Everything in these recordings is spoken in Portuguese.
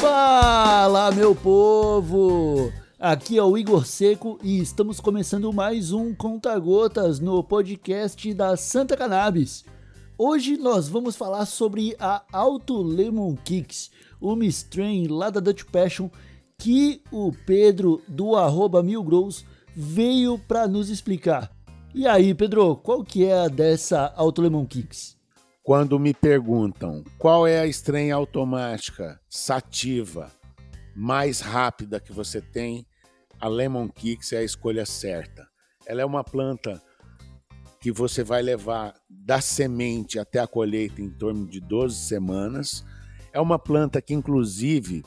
Fala, meu povo! Aqui é o Igor Seco e estamos começando mais um Conta Gotas no podcast da Santa Cannabis. Hoje nós vamos falar sobre a Auto Lemon Kicks, uma strain lá da Dutch Passion que o Pedro do arroba Mil Grows veio para nos explicar. E aí, Pedro, qual que é a dessa Auto Lemon Kicks? Quando me perguntam qual é a estranha automática sativa mais rápida que você tem, a Lemon Kicks é a escolha certa. Ela é uma planta que você vai levar da semente até a colheita em torno de 12 semanas. É uma planta que, inclusive,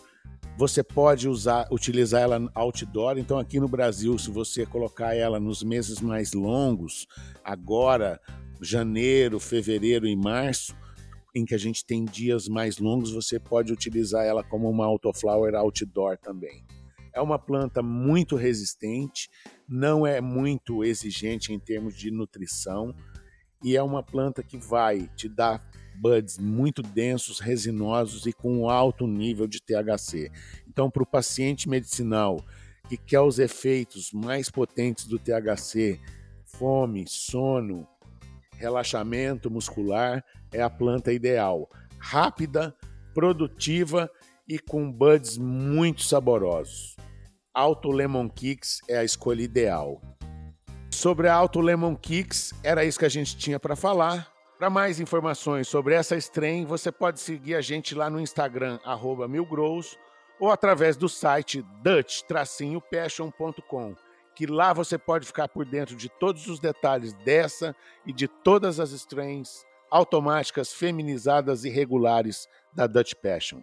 você pode usar, utilizar ela outdoor. Então, aqui no Brasil, se você colocar ela nos meses mais longos, agora janeiro, fevereiro e março, em que a gente tem dias mais longos, você pode utilizar ela como uma autoflower outdoor também. É uma planta muito resistente, não é muito exigente em termos de nutrição e é uma planta que vai te dar buds muito densos, resinosos e com alto nível de THC. Então, para o paciente medicinal que quer os efeitos mais potentes do THC, fome, sono, relaxamento muscular é a planta ideal. Rápida, produtiva e com buds muito saborosos. Auto Lemon Kicks é a escolha ideal. Sobre a Auto Lemon Kicks, era isso que a gente tinha para falar. Para mais informações sobre essa strain, você pode seguir a gente lá no Instagram, milgrows, ou através do site dutch-passion.com que lá você pode ficar por dentro de todos os detalhes dessa e de todas as strains automáticas, feminizadas e regulares da Dutch Passion.